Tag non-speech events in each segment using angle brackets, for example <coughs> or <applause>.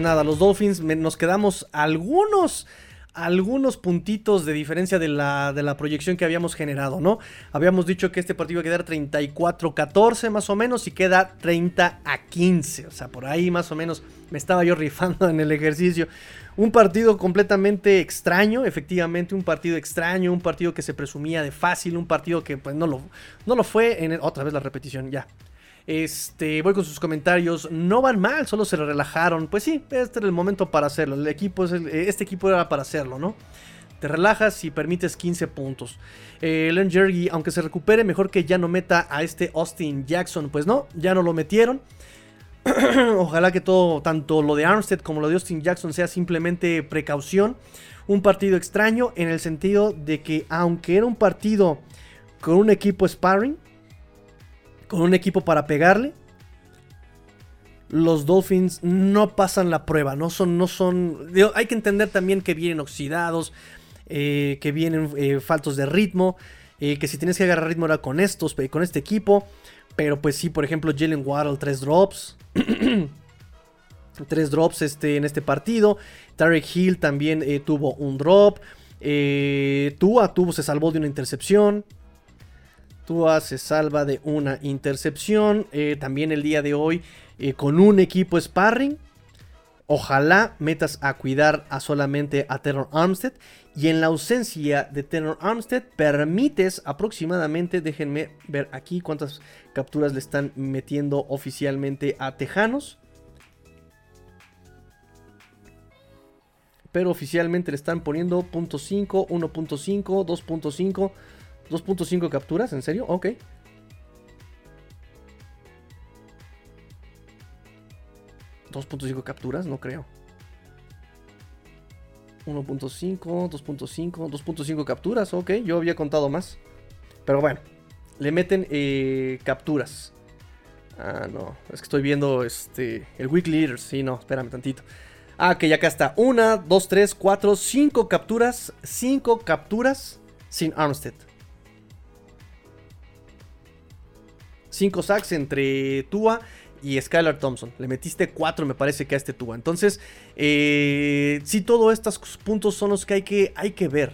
pues nada, los Dolphins nos quedamos algunos algunos puntitos de diferencia de la, de la, proyección que habíamos generado, ¿no? Habíamos dicho que este partido iba a quedar 34-14 más o menos y queda 30 a 15, o sea, por ahí más o menos me estaba yo rifando en el ejercicio. Un partido completamente extraño, efectivamente, un partido extraño, un partido que se presumía de fácil, un partido que pues no lo, no lo fue, en otra vez la repetición, ya. Este, voy con sus comentarios. No van mal, solo se relajaron. Pues sí, este era el momento para hacerlo. El equipo este equipo era para hacerlo, ¿no? Te relajas y permites 15 puntos. Eh, Len Jergy, aunque se recupere, mejor que ya no meta a este Austin Jackson. Pues no, ya no lo metieron. <clears throat> Ojalá que todo, tanto lo de Armstead como lo de Austin Jackson, sea simplemente precaución. Un partido extraño en el sentido de que, aunque era un partido con un equipo sparring, con un equipo para pegarle, los Dolphins no pasan la prueba, no son, no son, hay que entender también que vienen oxidados, eh, que vienen eh, faltos de ritmo, eh, que si tienes que agarrar ritmo era con estos, con este equipo, pero pues sí, por ejemplo, Jalen Waddle, tres drops, <clears throat> tres drops este, en este partido, Tarek Hill también tuvo un drop, Tua tuvo, se salvó de una intercepción, se salva de una intercepción. Eh, también el día de hoy eh, con un equipo sparring. Ojalá metas a cuidar a solamente a Tenor Armstead. Y en la ausencia de Tenor Armstead, permites aproximadamente, déjenme ver aquí cuántas capturas le están metiendo oficialmente a Tejanos. Pero oficialmente le están poniendo .5, 1.5, 2.5. 2.5 capturas, ¿en serio? Ok. 2.5 capturas, no creo. 1.5, 2.5, 2.5 capturas, ok, yo había contado más. Pero bueno, le meten eh, capturas. Ah, no, es que estoy viendo este, el Week Leaders, sí, no, espérame tantito. Ah, que ya acá está. 1, 2, 3, 4, 5 capturas. 5 capturas sin Armstead. 5 sacks entre Tua y Skylar Thompson. Le metiste 4, me parece que a este Tua. Entonces, eh, sí, todos estos puntos son los que hay, que hay que ver.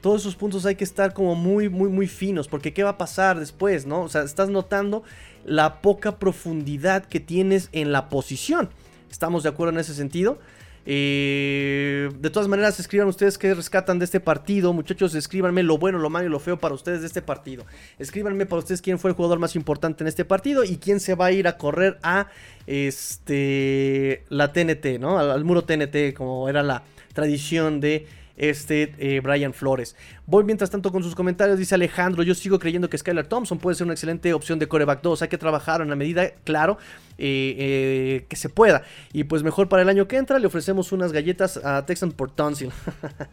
Todos esos puntos hay que estar como muy, muy, muy finos. Porque ¿qué va a pasar después? ¿No? O sea, estás notando la poca profundidad que tienes en la posición. ¿Estamos de acuerdo en ese sentido? Eh, de todas maneras, escriban ustedes qué rescatan de este partido. Muchachos, escríbanme lo bueno, lo malo y lo feo para ustedes de este partido. Escríbanme para ustedes quién fue el jugador más importante en este partido y quién se va a ir a correr a este la TNT, ¿no? al muro TNT, como era la tradición de este eh, Brian Flores. Voy mientras tanto con sus comentarios, dice Alejandro, yo sigo creyendo que Skylar Thompson puede ser una excelente opción de coreback 2, hay que trabajar en la medida, claro, eh, eh, que se pueda. Y pues mejor para el año que entra le ofrecemos unas galletas a Texan por Tonsil.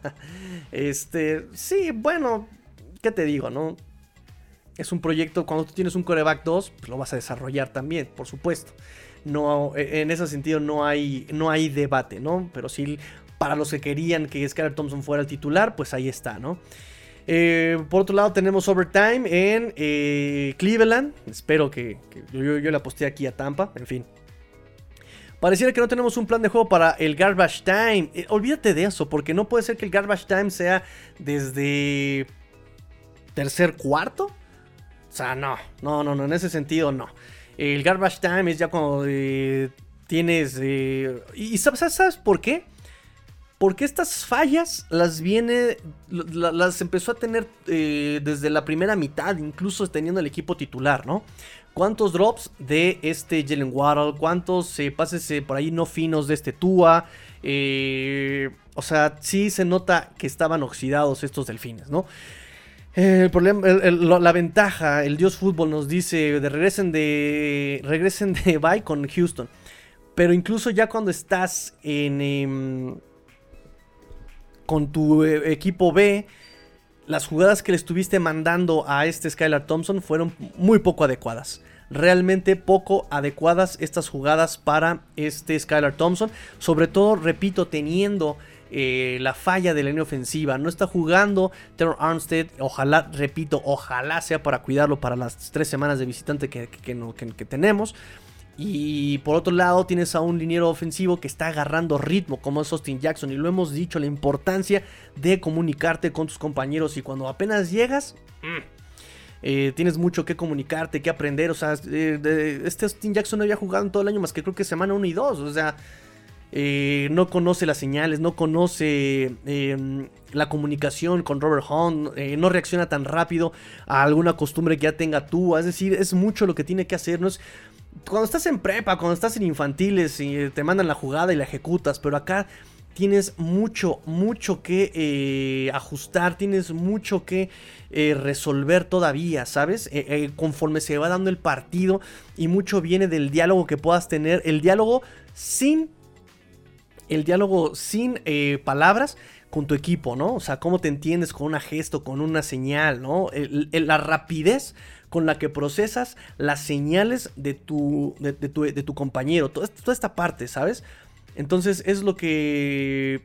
<laughs> este, sí, bueno, ¿qué te digo, no? Es un proyecto, cuando tú tienes un coreback 2, pues lo vas a desarrollar también, por supuesto. No, en ese sentido no hay, no hay debate, ¿no? Pero sí para los que querían que Skylar Thompson fuera el titular, pues ahí está, ¿no? Eh, por otro lado tenemos Overtime en eh, Cleveland. Espero que, yo, yo, le aposté aquí a Tampa. En fin. Pareciera que no tenemos un plan de juego para el Garbage Time. Eh, olvídate de eso, porque no puede ser que el Garbage Time sea desde tercer cuarto. O sea, no, no, no, no, en ese sentido no. El Garbage Time es ya cuando tienes... ¿Y sabes, sabes por qué? Porque estas fallas las viene, las empezó a tener eh, desde la primera mitad, incluso teniendo el equipo titular, ¿no? ¿Cuántos drops de este Jalen Waddle? ¿Cuántos eh, pases eh, por ahí no finos de este Tua? o sea, sí se nota que estaban oxidados estos delfines, ¿no? El problema, la ventaja, el Dios Fútbol nos dice regresen de regresen de bye con Houston. Pero incluso ya cuando estás en, em, con tu eh, equipo B, las jugadas que le estuviste mandando a este Skylar Thompson fueron muy poco adecuadas. Realmente poco adecuadas estas jugadas para este Skylar Thompson. Sobre todo, repito, teniendo eh, la falla de la línea ofensiva. No está jugando Terror Armstead. Ojalá, repito, ojalá sea para cuidarlo para las tres semanas de visitante que, que tenemos. Y por otro lado tienes a un liniero ofensivo que está agarrando ritmo como es Austin Jackson. Y lo hemos dicho, la importancia de comunicarte con tus compañeros. Y cuando apenas llegas... Mm, eh, tienes mucho que comunicarte, que aprender. O sea, este Austin Jackson no había jugado en todo el año más que creo que semana 1 y 2. O sea, eh, no conoce las señales, no conoce em, la comunicación con Robert Hunt, eh, no reacciona tan rápido a alguna costumbre que ya tenga tú. Es decir, es mucho lo que tiene que hacer. Cuando estás en prepa, cuando estás en infantiles y te mandan la jugada y la ejecutas, pero acá tienes mucho, mucho que eh, ajustar, tienes mucho que eh, resolver todavía, ¿sabes? Eh, conforme se va dando el partido y mucho viene del diálogo que puedas tener, el diálogo sin, el diálogo sin palabras con tu equipo, ¿no? O sea, cómo te entiendes con una gesto, con una señal, ¿no? la rapidez con la que procesas las señales de tu, de, tu, de tu compañero, toda, toda esta parte, ¿sabes? Entonces es lo que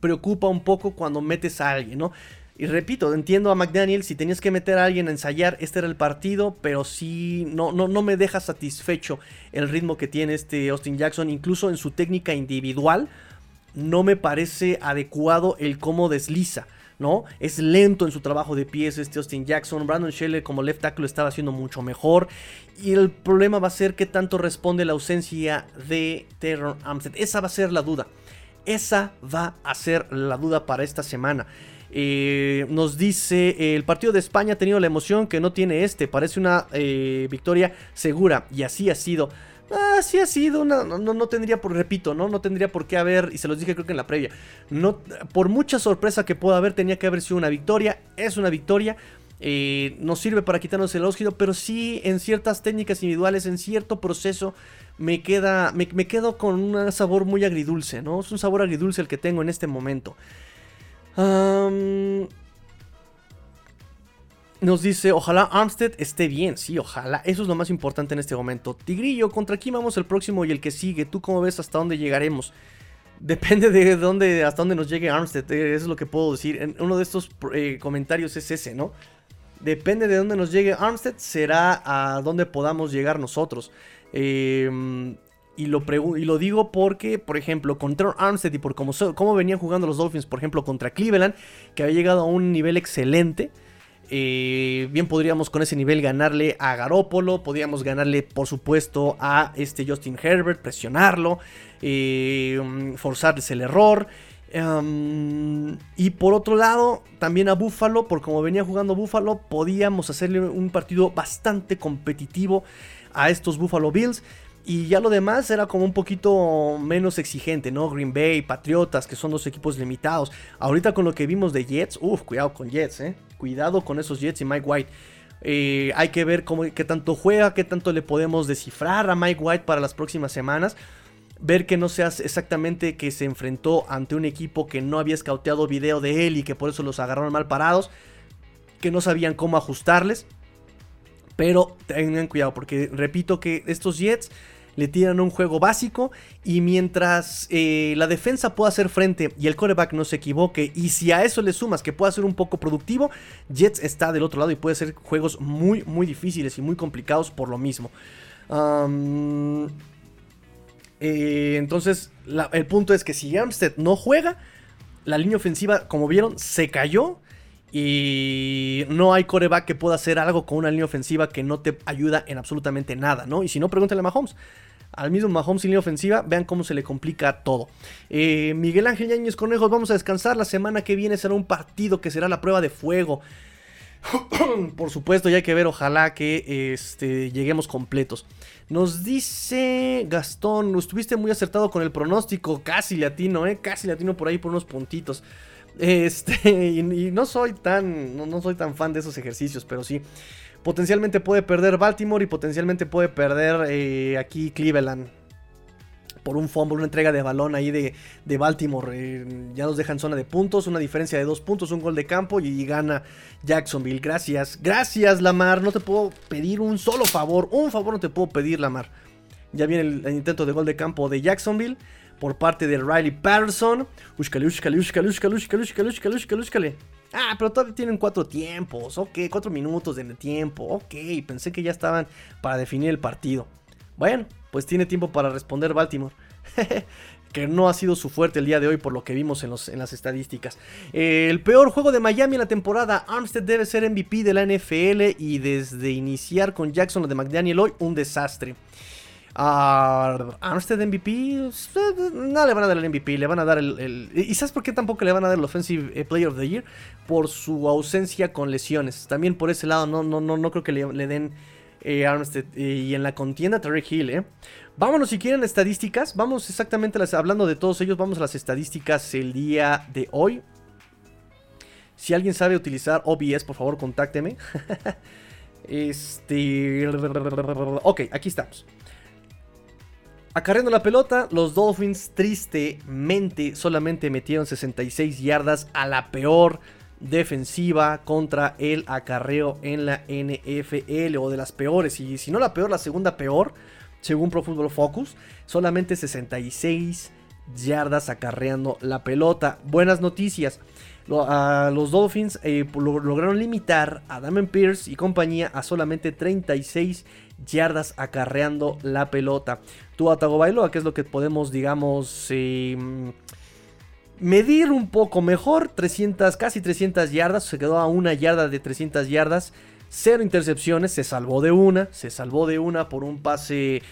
preocupa un poco cuando metes a alguien, ¿no? Y repito, entiendo a McDaniel, si tenías que meter a alguien a ensayar, este era el partido, pero sí, no, no, no me deja satisfecho el ritmo que tiene este Austin Jackson, incluso en su técnica individual, no me parece adecuado el cómo desliza. ¿No? Es lento en su trabajo de pies este Austin Jackson. Brandon Shelley como left tackle estaba haciendo mucho mejor. Y el problema va a ser qué tanto responde la ausencia de Terror Amstead. Esa va a ser la duda. Esa va a ser la duda para esta semana. Eh, nos dice, el partido de España ha tenido la emoción que no tiene este. Parece una eh, victoria segura. Y así ha sido. Ah, sí ha sido una. No, no, tendría por, repito, ¿no? No tendría por qué haber. Y se los dije creo que en la previa. No, por mucha sorpresa que pueda haber, tenía que haber sido una victoria. Es una victoria. Eh, nos sirve para quitarnos el óxido. Pero sí, en ciertas técnicas individuales, en cierto proceso. Me queda. Me, quedo con un sabor muy agridulce, ¿no? Es un sabor agridulce el que tengo en este momento. Nos dice, ojalá Armstead esté bien. Sí, ojalá. Eso es lo más importante en este momento. Tigrillo, ¿contra quién vamos el próximo y el que sigue? ¿Tú cómo ves hasta dónde llegaremos? <laughs> Depende de dónde, hasta dónde nos llegue Armstead. Eh, eso es lo que puedo decir. En uno de estos eh, comentarios es ese, ¿no? Depende de dónde nos llegue Armstead, será a dónde podamos llegar nosotros. Em, y, lo y lo digo porque, por ejemplo, contra Armstead y por cómo, cómo venían jugando los Dolphins, por ejemplo, contra Cleveland, que había llegado a un nivel excelente. Eh, bien podríamos con ese nivel ganarle a Garópolo, podríamos ganarle por supuesto a este Justin Herbert, presionarlo, eh, forzarles el error. Em, y por otro lado, también a Buffalo, por como venía jugando Buffalo, podíamos hacerle un partido bastante competitivo a estos Buffalo Bills. Y ya lo demás era como un poquito menos exigente, ¿no? Green Bay, Patriotas, que son dos equipos limitados. Ahorita con lo que vimos de Jets, uff, cuidado con Jets, ¿eh? Cuidado con esos Jets y Mike White. Eh, hay que ver cómo, qué tanto juega, qué tanto le podemos descifrar a Mike White para las próximas semanas. Ver que no seas exactamente que se enfrentó ante un equipo que no había escauteado video de él y que por eso los agarraron mal parados. Que no sabían cómo ajustarles. Pero tengan cuidado porque repito que estos Jets le tiran un juego básico y mientras eh, la defensa pueda hacer frente y el coreback no se equivoque y si a eso le sumas que pueda ser un poco productivo, Jets está del otro lado y puede ser juegos muy muy difíciles y muy complicados por lo mismo. Eh, entonces el punto es que si Armstead no juega, la línea ofensiva como vieron se cayó y no hay coreback que pueda hacer algo con una línea ofensiva que no te ayuda en absolutamente nada, ¿no? Y si no, pregúntale a Mahomes. Al mismo Mahomes sin línea ofensiva, vean cómo se le complica todo. Eh, Miguel Ángel Yañez Conejos, vamos a descansar. La semana que viene será un partido que será la prueba de fuego. <coughs> Por supuesto, ya hay que ver, ojalá que este, lleguemos completos. Nos dice Gastón, estuviste muy acertado con el pronóstico, casi latino, ¿eh? Casi latino por ahí por unos puntitos. Este, <laughs> y, no soy tan, no, soy tan fan de esos ejercicios, pero sí. Potencialmente puede perder Baltimore y potencialmente puede perder eh, aquí Cleveland por un fumble, una entrega de balón ahí de, de Baltimore. Eh, ya nos dejan zona de puntos, una diferencia de dos puntos, un gol de campo y, gana Jacksonville. Gracias, gracias Lamar. No te puedo pedir un solo favor, un favor no te puedo pedir Lamar. Ya viene el, intento de gol de campo de Jacksonville por parte de Riley Patterson. Ushkale, ushkale, ushkale, ushkale, ushkale, ushkale, ushkale, ushkale, Ah, pero todavía tienen cuatro tiempos. Ok, cuatro minutos de tiempo. Ok, pensé que ya estaban para definir el partido. Bueno, pues tiene tiempo para responder Baltimore. <laughs> que no ha sido su fuerte el día de hoy por lo que vimos en, las estadísticas. el peor juego de Miami en la temporada. Armstead debe ser MVP de la NFL y desde iniciar con Jackson o de McDaniel hoy, un desastre. A Armstead MVP, no le van a dar el MVP, le van a dar el, ¿Y sabes por qué tampoco le van a dar el Offensive eh, Player of the Year? Por su ausencia con lesiones. También por ese lado no, no, no, no creo que le, den eh, Armstead. y en la contienda Terry Hill, ¿eh? Vámonos si quieren estadísticas. Vamos exactamente las, hablando de todos ellos. Vamos a las estadísticas el día de hoy. Si alguien sabe utilizar OBS, por favor, contácteme. <laughs> este. Ok, aquí estamos. Acarreando la pelota, los Dolphins tristemente solamente metieron 66 yardas a la peor defensiva contra el acarreo en la NFL o de las peores. Y si no la peor, la segunda peor según Pro Football Focus, solamente 66 yardas acarreando la pelota. Buenas noticias. los Dolphins eh, lograron limitar a Damon Pierce y compañía a solamente 36 yardas acarreando la pelota. Tua Tagovailoa, que es lo que podemos, digamos, em, medir un poco mejor. 300, casi 300 yardas. Se quedó a una yarda de 300 yardas. Cero intercepciones, se salvó de una, se salvó de una por un pase,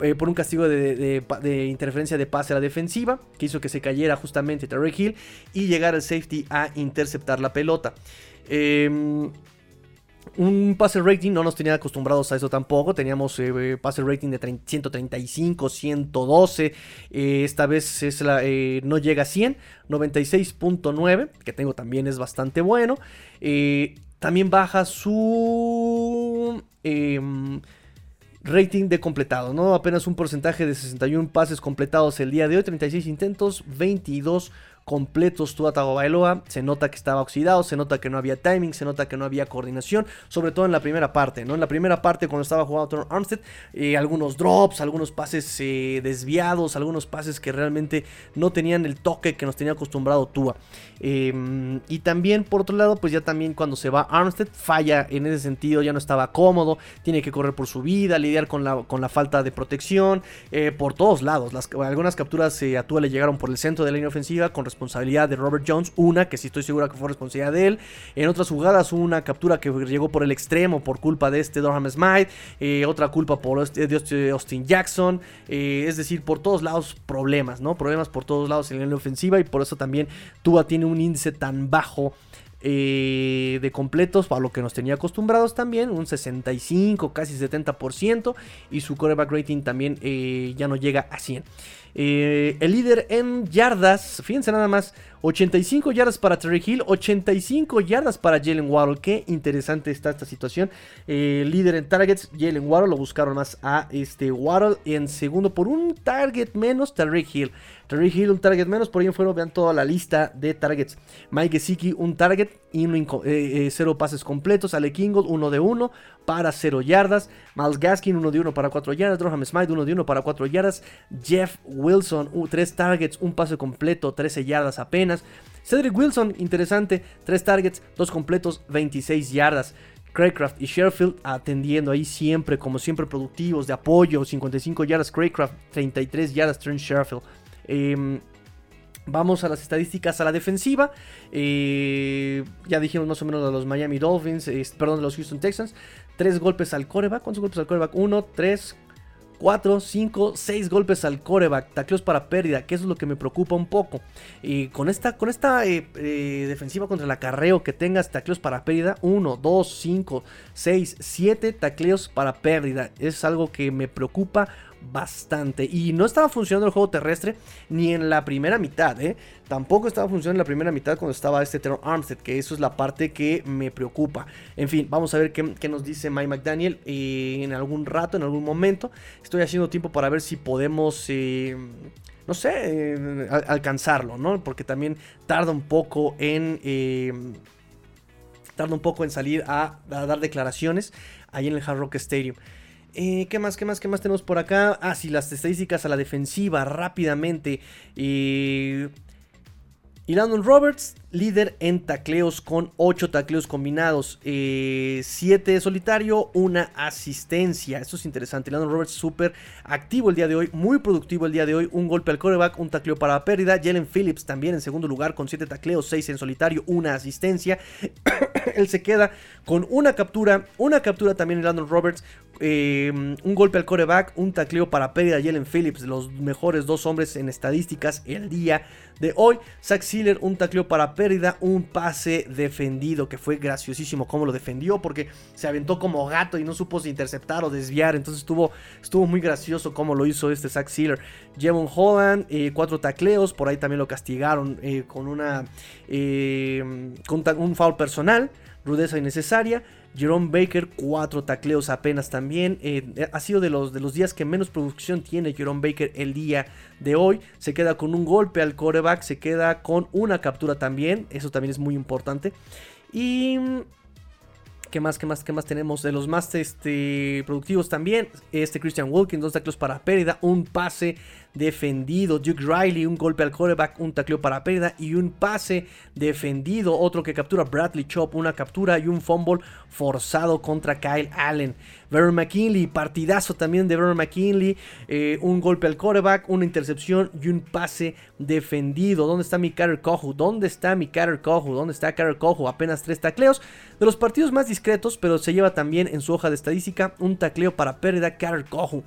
eh, por un castigo de, interferencia de pase a la defensiva, que hizo que se cayera justamente Terry Hill y llegar al safety a interceptar la pelota. Em, un pase rating no nos tenía acostumbrados a eso tampoco. Teníamos eh, pase rating de 135, 112. Eh, esta vez es la, no llega a 100. 96.9, que tengo también es bastante bueno. También baja su em, rating de completado, ¿no? Apenas un porcentaje de 61 pases completados el día de hoy, 36 intentos, 22 completos Tua Tagovailoa. Se nota que estaba oxidado, se nota que no había timing, se nota que no había coordinación, sobre todo en la primera parte, ¿no? En la primera parte cuando estaba jugando Armstead, eh, algunos drops, algunos pases eh, desviados, algunos pases que realmente no tenían el toque que nos tenía acostumbrado Tua. Em, y también por otro lado, pues ya también cuando se va Armstead falla en ese sentido, ya no estaba cómodo, tiene que correr por su vida, lidiar con la, con la falta de protección, eh, por todos lados. Algunas capturas a Tua le llegaron por el centro de la línea ofensiva con responsabilidad de Robert Jones, una que sí estoy segura que fue responsabilidad de él. En otras jugadas, una captura que llegó por el extremo por culpa de este Durham Smite, eh, otra culpa por este, de Austin Jackson, eh, es decir, por todos lados problemas, ¿no? Problemas por todos lados en la ofensiva y por eso también Tua tiene un índice tan bajo eh, de completos, a lo que nos tenía acostumbrados también, un 65, casi 70%, y su coreback rating también ya no llega a 100. Eh, el líder en yardas, fíjense nada más, 85 yardas para Terry Hill, 85 yardas para Jalen Waddle. Qué interesante está esta situación. Eh, líder en targets, Jalen Waddle, lo buscaron más a este Waddle. En segundo, por un target menos, Terry Hill. Terry Hill, un target menos, por ahí en fuera vean toda la lista de targets. Mike Gesicki, un target y eh, cero pases completos. Ale Kingle, uno de uno para 0 yardas. Miles Gaskin, 1 de 1 para 4 yardas. Droham Smite, 1 de 1 para 4 yardas. Jeff Wilson, 3 targets, un pase completo, 13 yardas apenas. Cedric Wilson, interesante, 3 targets, 2 completos, 26 yardas. Craycraft y Sherfield atendiendo ahí siempre, como siempre, productivos de apoyo. 55 yardas Craycraft, 33 yardas Trent Sherfield. Eh, Vamos a las estadísticas a la defensiva. Eh, ya dijimos más o menos de los Miami Dolphins, perdón, de los Houston Texans. Tres golpes al coreback. ¿Cuántos golpes al coreback? Uno, tres, cuatro, cinco, seis golpes al coreback, tacleos para pérdida, que eso es lo que me preocupa un poco. Y con esta, con esta eh, eh, defensiva contra el acarreo que tengas tacleos para pérdida, 1, 2, 5, 6, 7 tacleos para pérdida, es algo que me preocupa bastante. Y no estaba funcionando el juego terrestre ni en la primera mitad, ¿eh? Tampoco estaba funcionando en la primera mitad cuando estaba este Terror Armstead, que eso es la parte que me preocupa. En fin, vamos a ver qué, nos dice Mike McDaniel eh, en algún rato, en algún momento. Estoy haciendo tiempo para ver si podemos... Eh, no sé, alcanzarlo, ¿no? Porque también tarda un poco en tarda un poco en salir a, a, dar declaraciones ahí en el Hard Rock Stadium. Eh, ¿Qué más? ¿Qué más? ¿Qué más tenemos por acá? Ah, sí, las estadísticas a la defensiva rápidamente. Y Landon Roberts, líder en tacleos con 8 tacleos combinados, 7 eh, solitario, una asistencia. Esto es interesante. Landon Roberts súper activo el día de hoy, muy productivo el día de hoy. Un golpe al coreback, un tacleo para pérdida. Jalen Phillips también en segundo lugar con 7 tacleos, 6 en solitario, una asistencia. <coughs> Él se queda con una captura, una captura también Landon Roberts, eh, un golpe al coreback, un tacleo para pérdida. Jalen Phillips, los mejores dos hombres en estadísticas el día de hoy. Zach Sealer, un tacleo para pérdida, un pase defendido, que fue graciosísimo cómo lo defendió, porque se aventó como gato y no supo si interceptar o desviar. Entonces estuvo, estuvo muy gracioso cómo lo hizo este Zach Sealer. Jevon Holland, eh, cuatro tacleos, por ahí también lo castigaron eh, con una con un foul personal, rudeza innecesaria. Jerome Baker, cuatro tacleos apenas también. Eh, ha sido de los, de los días que menos producción tiene Jerome Baker el día de hoy. Se queda con un golpe al coreback, se queda con una captura también. Eso también es muy importante. Y ¿Qué más, qué más, qué más tenemos? De los más este, productivos también. Este Christian Wilkins, dos tacleos para pérdida, un pase defendido. Duke Riley, un golpe al quarterback, un tacleo para pérdida y un pase defendido. Otro que captura Bradley Chop, una captura y un fumble forzado contra Kyle Allen. Vernon McKinley, partidazo también de Vernon McKinley. Eh, un golpe al quarterback, una intercepción y un pase defendido. ¿Dónde está mi Carter Cojo? ¿Dónde está mi Carter Cojo? ¿Dónde está Carter Cojo? Apenas tres tacleos. De los partidos más discretos, pero se lleva también en su hoja de estadística un tacleo para pérdida Carter Cojo.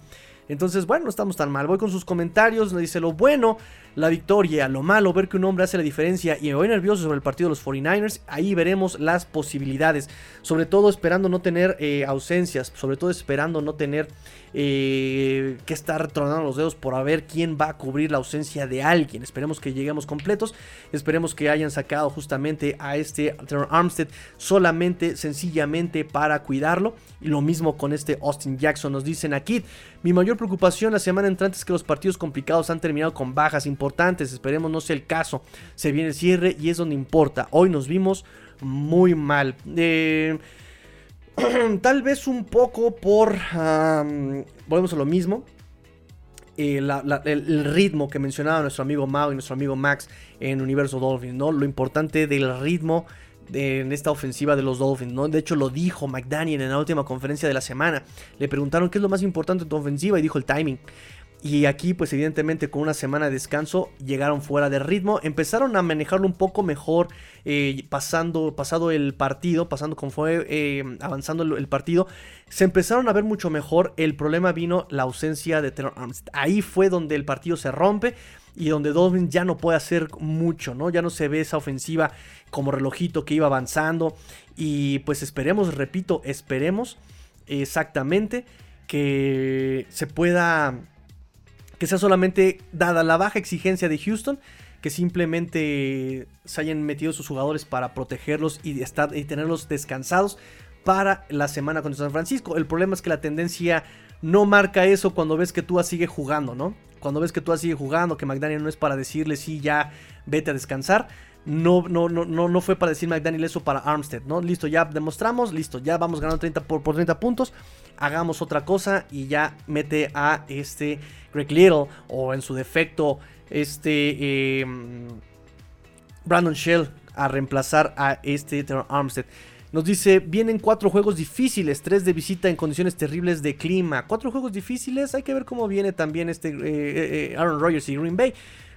Entonces, bueno, no estamos tan mal. Voy con sus comentarios. Le dice lo bueno, la victoria. Lo malo, ver que un hombre hace la diferencia. Y me voy nervioso sobre el partido de los 49ers. Ahí veremos las posibilidades. Sobre todo esperando no tener eh, ausencias. Sobre todo esperando no tener eh, que estar tronando los dedos por a ver quién va a cubrir la ausencia de alguien. Esperemos que lleguemos completos. Esperemos que hayan sacado justamente a este Armstead solamente, sencillamente para cuidarlo. Y lo mismo con este Austin Jackson. Nos dicen aquí, mi mayor preocupación la semana entrante es que los partidos complicados han terminado con bajas importantes. Esperemos no sea el caso. Se viene el cierre y es donde importa. Hoy nos vimos muy mal. Eh, <clears throat> tal vez un poco por... volvemos a lo mismo. Eh, el, ritmo que mencionaba nuestro amigo Mao y nuestro amigo Max en Universo Dolphin, ¿no? Lo importante del ritmo en esta ofensiva de los Dolphins, ¿no? De hecho lo dijo McDaniel en la última conferencia de la semana. Le preguntaron qué es lo más importante en tu ofensiva y dijo el timing. Y aquí, pues evidentemente con una semana de descanso, llegaron fuera de ritmo, empezaron a manejarlo un poco mejor, eh, pasando, pasado el partido, pasando con fue eh, avanzando el, partido, se empezaron a ver mucho mejor. El problema vino la ausencia de Taylor Armstead. Ahí fue donde el partido se rompe y donde Dolphins ya no puede hacer mucho, ¿no? Ya no se ve esa ofensiva como relojito que iba avanzando. Y pues esperemos, repito, esperemos exactamente que se pueda que sea solamente dada la baja exigencia de Houston, que simplemente se hayan metido sus jugadores para protegerlos y, estar, y tenerlos descansados para la semana contra San Francisco. El problema es que la tendencia no marca eso cuando ves que Tua sigue jugando, ¿no? Cuando ves que Tua sigue jugando, que McDaniel no es para decirle sí, ya vete a descansar. No, no, no, no, no fue para decir McDaniel eso para Armstead, ¿no? Listo, ya demostramos, listo, ya vamos ganando 30 por, por 30 puntos. Hagamos otra cosa y ya mete a este Greg Little o en su defecto este em, Brandon Shell a reemplazar a este Armstead. Nos dice, vienen cuatro juegos difíciles, tres de visita en condiciones terribles de clima. Cuatro juegos difíciles, hay que ver cómo viene también este eh, eh, eh, Aaron Rodgers y Green Bay.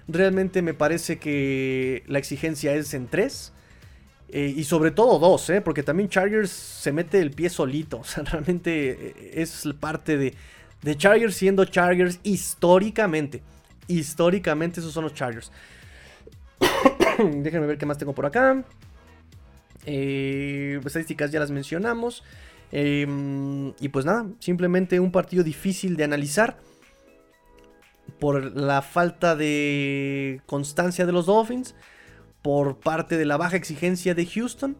Realmente me parece que la exigencia es en tres. y sobre todo dos, porque también Chargers se mete el pie solito. <laughs> O sea, realmente es parte de, de Chargers siendo Chargers históricamente. Históricamente esos son los Chargers. <coughs> Déjenme ver qué más tengo por acá. Eh, estadísticas ya las mencionamos. Em, y pues nada, simplemente un partido difícil de analizar. Por la falta de constancia de los Dolphins. Por parte de la baja exigencia de Houston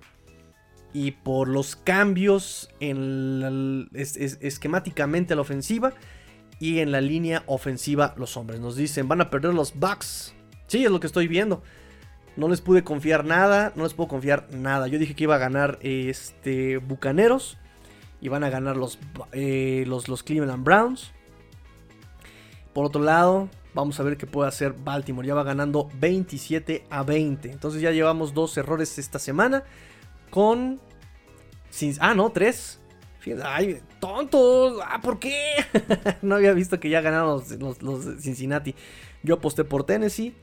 y por los cambios en esquemáticamente a la ofensiva y en la línea ofensiva los hombres. Nos dicen, van a perder los Bucks. Sí, es lo que estoy viendo. No les pude confiar nada, no les puedo confiar nada. Yo dije que iba a ganar este Bucaneros y van a ganar los, eh, los, los Cleveland Browns. Por otro lado, Vamos a ver qué puede hacer Baltimore. Ya va ganando 27 a 20. Entonces ya llevamos dos errores esta semana. Con... Ah, no, tres. Ay, tontos. Ah, ¿por qué? <laughs> no había visto que ya ganaron los, los, Cincinnati. Yo aposté por Tennessee.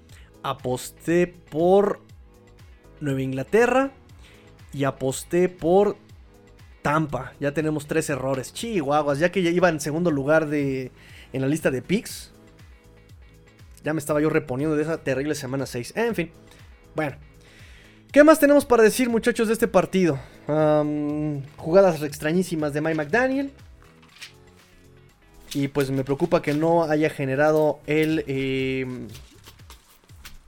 Aposté por Nueva Inglaterra. Y aposté por Tampa. Ya tenemos tres errores. Chihuahuas. Ya que ya iba en segundo lugar de, en la lista de picks. Ya me estaba yo reponiendo de esa terrible semana 6. En fin. Bueno. ¿Qué más tenemos para decir, muchachos, de este partido? jugadas extrañísimas de Mike McDaniel. Y pues me preocupa que no haya generado el em,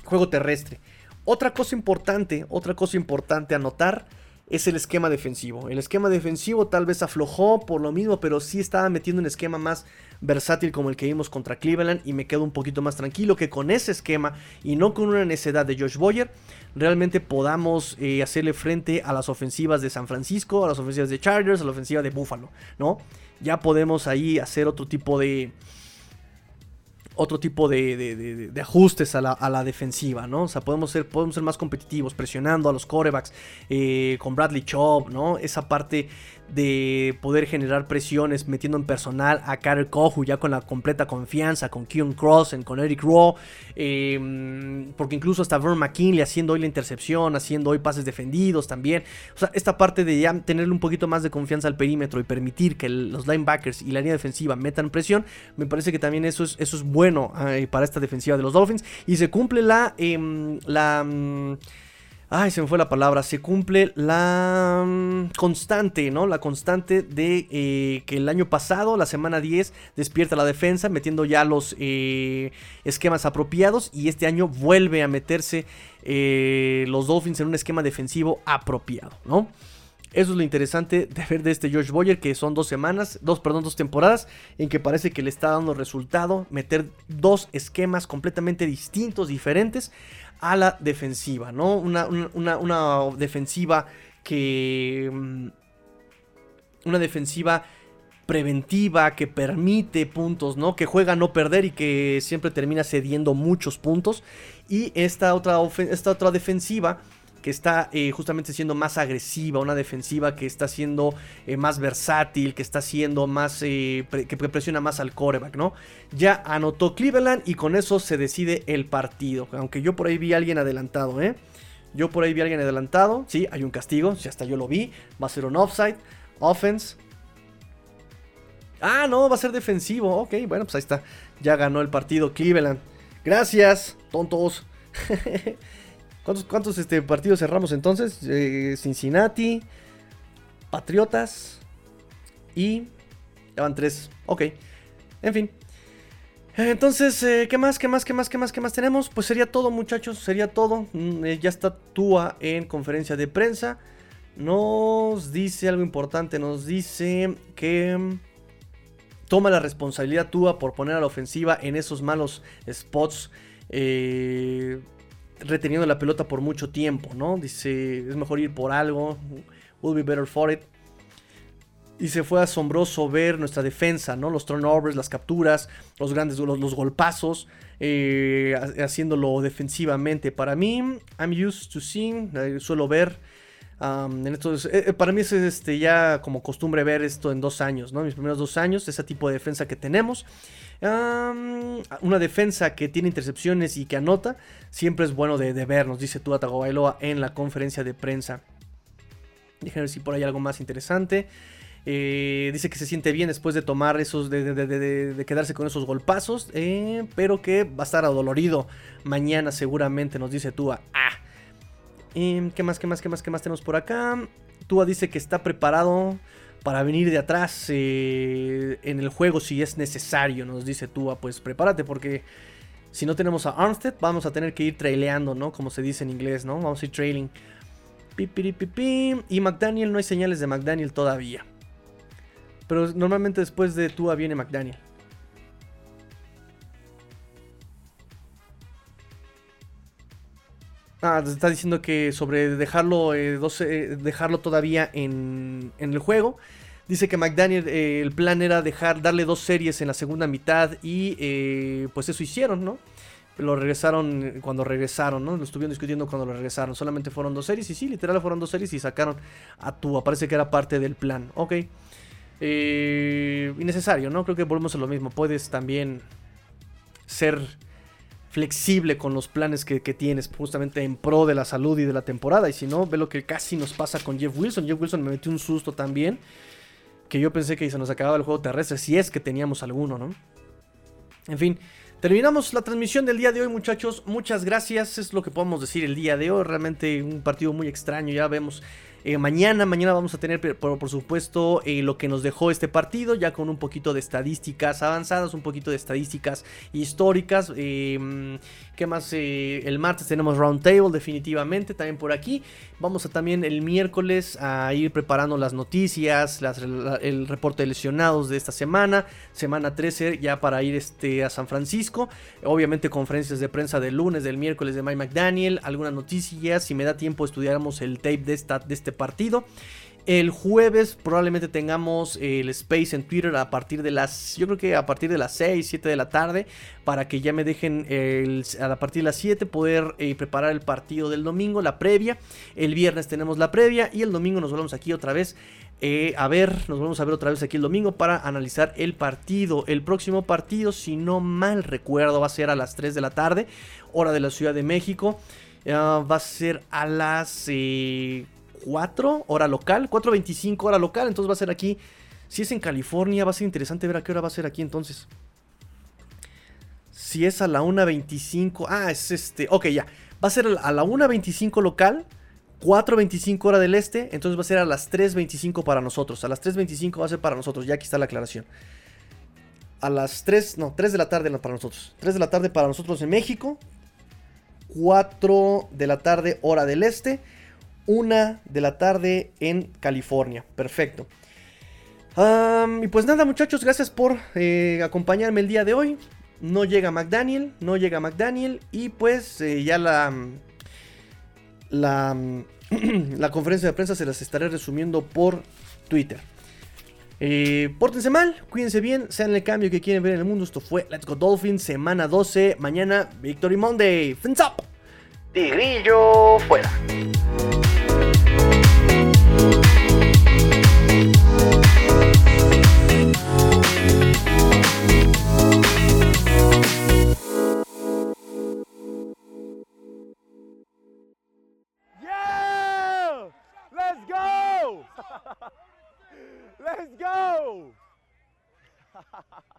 juego terrestre. Otra cosa importante, otra cosa importante a notar es el esquema defensivo. El esquema defensivo tal vez aflojó por lo mismo, pero sí estaba metiendo un esquema más versátil como el que vimos contra Cleveland y me quedo un poquito más tranquilo que con ese esquema y no con una necedad de Josh Boyer realmente podamos eh, hacerle frente a las ofensivas de San Francisco, a las ofensivas de Chargers, a la ofensiva de Buffalo, ¿no? Ya podemos ahí hacer otro tipo de otro tipo de, ajustes a la, defensiva, ¿no? O sea, podemos ser, podemos ser más competitivos, presionando a los corebacks, eh, con Bradley Chubb, ¿no? Esa parte de poder generar presiones metiendo en personal a Carter Kohu ya con la completa confianza, con Keon Crossen, con Eric Rowe, em, porque incluso hasta Vern McKinley haciendo hoy la intercepción, haciendo hoy pases defendidos también. O sea, esta parte de ya tenerle un poquito más de confianza al perímetro y permitir que los linebackers y la línea defensiva metan presión, me parece que también eso es, eso es bueno para esta defensiva de los Dolphins. Y se cumple la... Em, la mm, Ay, se me fue la palabra. Se cumple la mm, constante, ¿no? La constante de eh, que el año pasado, la semana 10, despierta la defensa, metiendo ya los eh, esquemas apropiados. Y este año vuelve a meterse eh, los Dolphins en un esquema defensivo apropiado, ¿no? Eso es lo interesante de ver de este Josh Boyer, que son dos semanas, dos, perdón, dos temporadas, en que parece que le está dando resultado meter dos esquemas completamente distintos, diferentes, a la defensiva, ¿no? Una, defensiva que... Mm, una defensiva preventiva que permite puntos, ¿no? Que juega a no perder y que siempre termina cediendo muchos puntos. Y esta otra, esta otra defensiva que está eh, justamente siendo más agresiva, una defensiva que está siendo eh, más versátil, que está siendo más, eh, que presiona más al coreback, ¿no? Ya anotó Cleveland y con eso se decide el partido, aunque yo por ahí vi a alguien adelantado, ¿eh? Yo por ahí vi a alguien adelantado, sí, hay un castigo, si hasta yo lo vi, va a ser un offside, offense. Ah, no, va a ser defensivo, ok, bueno, pues ahí está, ya ganó el partido Cleveland. Gracias, tontos. <laughs> ¿Cuántos, este, partidos cerramos entonces? Eh, Cincinnati, Patriotas y... Ya van tres. Ok. En fin. Entonces, eh, ¿qué más? ¿Qué más? ¿Qué más? ¿Qué más? ¿Qué más tenemos? Pues sería todo, muchachos. Sería todo. Mm, eh, ya está Tua en conferencia de prensa. Nos dice algo importante. Nos dice que toma la responsabilidad Tua por poner a la ofensiva en esos malos spots. Eh, reteniendo la pelota por mucho tiempo, ¿no? Dice, es mejor ir por algo, will be better for it. Y se fue asombroso ver nuestra defensa, ¿no? Los turnovers, las capturas, los grandes, los, golpazos, eh, haciéndolo defensivamente. Para mí, I'm used to seeing, eh, suelo ver eh, para mí es este, ya como costumbre ver esto en dos años, ¿no? Mis primeros dos años, ese tipo de defensa que tenemos una defensa que tiene intercepciones y que anota, siempre es bueno de, ver, nos dice Tua Tagovailoa en la conferencia de prensa. Déjenme ver si por ahí algo más interesante. Eh, dice que se siente bien después de tomar esos, de, quedarse con esos golpazos, pero que va a estar adolorido mañana seguramente, nos dice Tua. Ah. ¿Qué más, qué más, qué más, qué más tenemos por acá? Tua dice que está preparado para venir de atrás eh, en el juego si es necesario, nos dice Tua, pues prepárate porque si no tenemos a Armstead vamos a tener que ir traileando, ¿no? Como se dice en inglés, ¿no? Vamos a ir trailing. Y McDaniel, no hay señales de McDaniel todavía. Pero normalmente después de Tua viene McDaniel. Ah, está diciendo que sobre dejarlo, eh, eh, dejarlo todavía en, en, el juego. Dice que McDaniel, eh, el plan era dejar, darle dos series en la segunda mitad y pues eso hicieron, ¿no? Lo regresaron cuando regresaron, ¿no? Lo estuvieron discutiendo cuando lo regresaron. Solamente fueron dos series y sí, literal fueron dos series y sacaron a Tua. Parece que era parte del plan. Ok. Innecesario, ¿no? Creo que volvemos a lo mismo. Puedes también ser flexible con los planes que, tienes justamente en pro de la salud y de la temporada. Y si no, ve lo que casi nos pasa con Jeff Wilson. Jeff Wilson me metió un susto también. Que yo pensé que se nos acababa el juego terrestre, si es que teníamos alguno, ¿no? En fin, terminamos la transmisión del día de hoy, muchachos. Muchas gracias, es lo que podemos decir el día de hoy. Realmente un partido muy extraño, ya vemos eh, mañana, mañana vamos a tener, por, por supuesto, eh, lo que nos dejó este partido, ya con un poquito de estadísticas avanzadas, un poquito de estadísticas históricas. Eh, ¿Qué más? el martes tenemos Roundtable, definitivamente, también por aquí. Vamos a también el miércoles a ir preparando las noticias, el reporte de lesionados de esta semana, semana 13 ya para ir este, a San Francisco. Obviamente conferencias de prensa del lunes, del miércoles de Mike McDaniel, algunas noticias, si me da tiempo estudiaremos el tape de, esta, de este partido. El jueves probablemente tengamos el space en Twitter a partir de las, yo creo que a partir de las 6, 7 de la tarde, para que ya me dejen a partir de las 7 poder eh, preparar el partido del domingo, la previa. El viernes tenemos la previa y el domingo nos volvemos aquí otra vez eh, a ver, nos vamos a ver otra vez aquí el domingo para analizar el partido. El próximo partido, si no mal recuerdo, va a ser a las 3 de la tarde, hora de la Ciudad de México. Ah, va a ser a las... Eh, 4 hora local, 4.25 hora local, entonces va a ser aquí. Si es en California, va a ser interesante ver a qué hora va a ser aquí entonces. Si es a la 1.25, ah, es este, ok, ya. Va a ser a la 1.25 local, 4.25 hora del este, entonces va a ser a las 3.25 para nosotros. A las 3.25 va a ser para nosotros, ya aquí está la aclaración. A las 3, no, 3 de la tarde para nosotros. 3 de la tarde para nosotros en México. 4 de la tarde hora del este una de la tarde en California. Perfecto. y pues nada muchachos, gracias por eh, acompañarme el día de hoy. No llega McDaniel, no llega McDaniel y pues eh, ya la, <clears throat> la, conferencia de prensa se las estaré resumiendo por Twitter. Eh, pórtense mal, cuídense bien, sean el cambio que quieren ver en el mundo. Esto fue Let's Go Dolphins, semana 12. Mañana, Victory Monday. Fins up. Tigrillo fuera. Let's go! <laughs> <laughs>